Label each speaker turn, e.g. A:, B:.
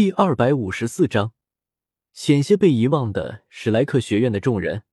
A: 第二百五十四章。险些被遗忘的史莱克学院的众人。